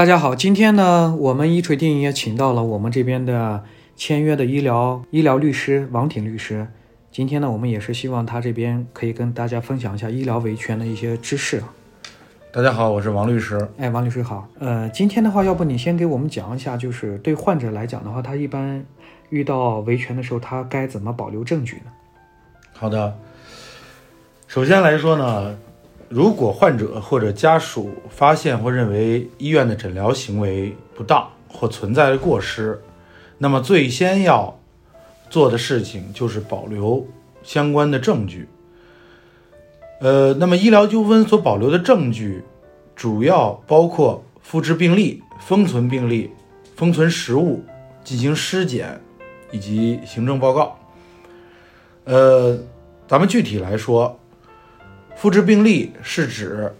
大家好，今天呢，我们一锤电影也请到了我们这边的签约的医疗医疗律师王挺律师。今天呢，我们也是希望他这边可以跟大家分享一下医疗维权的一些知识。大家好，我是王律师。哎，王律师好。呃，今天的话，要不你先给我们讲一下，就是对患者来讲的话，他一般遇到维权的时候，他该怎么保留证据呢？好的，首先来说呢，如果患者或者家属发现或认为医院的诊疗行为不当或存在过失，那么最先要做的事情就是保留相关的证据。呃，那么医疗纠纷所保留的证据，主要包括复制病历、封存病历、封存实物、进行尸检以及行政报告。呃，咱们具体来说，复制病历是指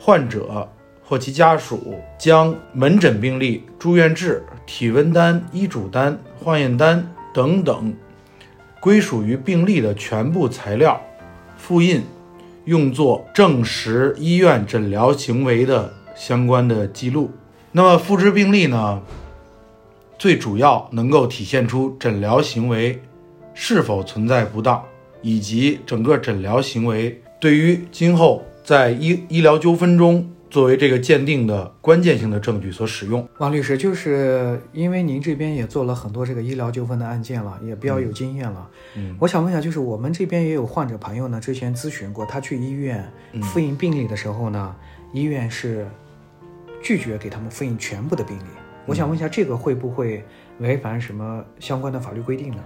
患者或其家属将门诊病历、住院志、体温单、医嘱单、化验单等等归属于病例的全部材料复印。用作证实医院诊疗行为的相关的记录。那么复制病例呢，最主要能够体现出诊疗行为是否存在不当，以及整个诊疗行为对于今后在医医疗纠纷中。作为这个鉴定的关键性的证据所使用，王律师，就是因为您这边也做了很多这个医疗纠纷的案件了，也比较有经验了。嗯，我想问一下，就是我们这边也有患者朋友呢，之前咨询过，他去医院复印病历的时候呢，医院是拒绝给他们复印全部的病历。我想问一下，这个会不会违反什么相关的法律规定呢？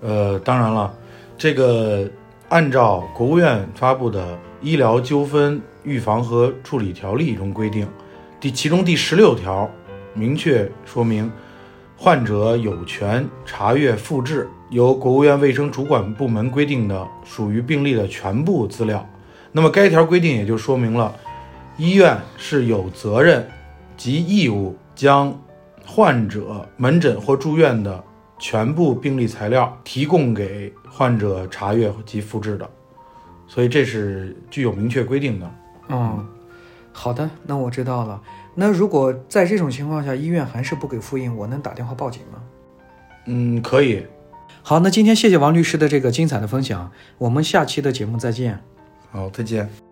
呃，当然了，这个按照国务院发布的。医疗纠纷预防和处理条例中规定，第其中第十六条明确说明，患者有权查阅复制由国务院卫生主管部门规定的属于病历的全部资料。那么该条规定也就说明了，医院是有责任及义务将患者门诊或住院的全部病历材料提供给患者查阅及复制的。所以这是具有明确规定的。嗯，好的，那我知道了。那如果在这种情况下，医院还是不给复印，我能打电话报警吗？嗯，可以。好，那今天谢谢王律师的这个精彩的分享，我们下期的节目再见。好，再见。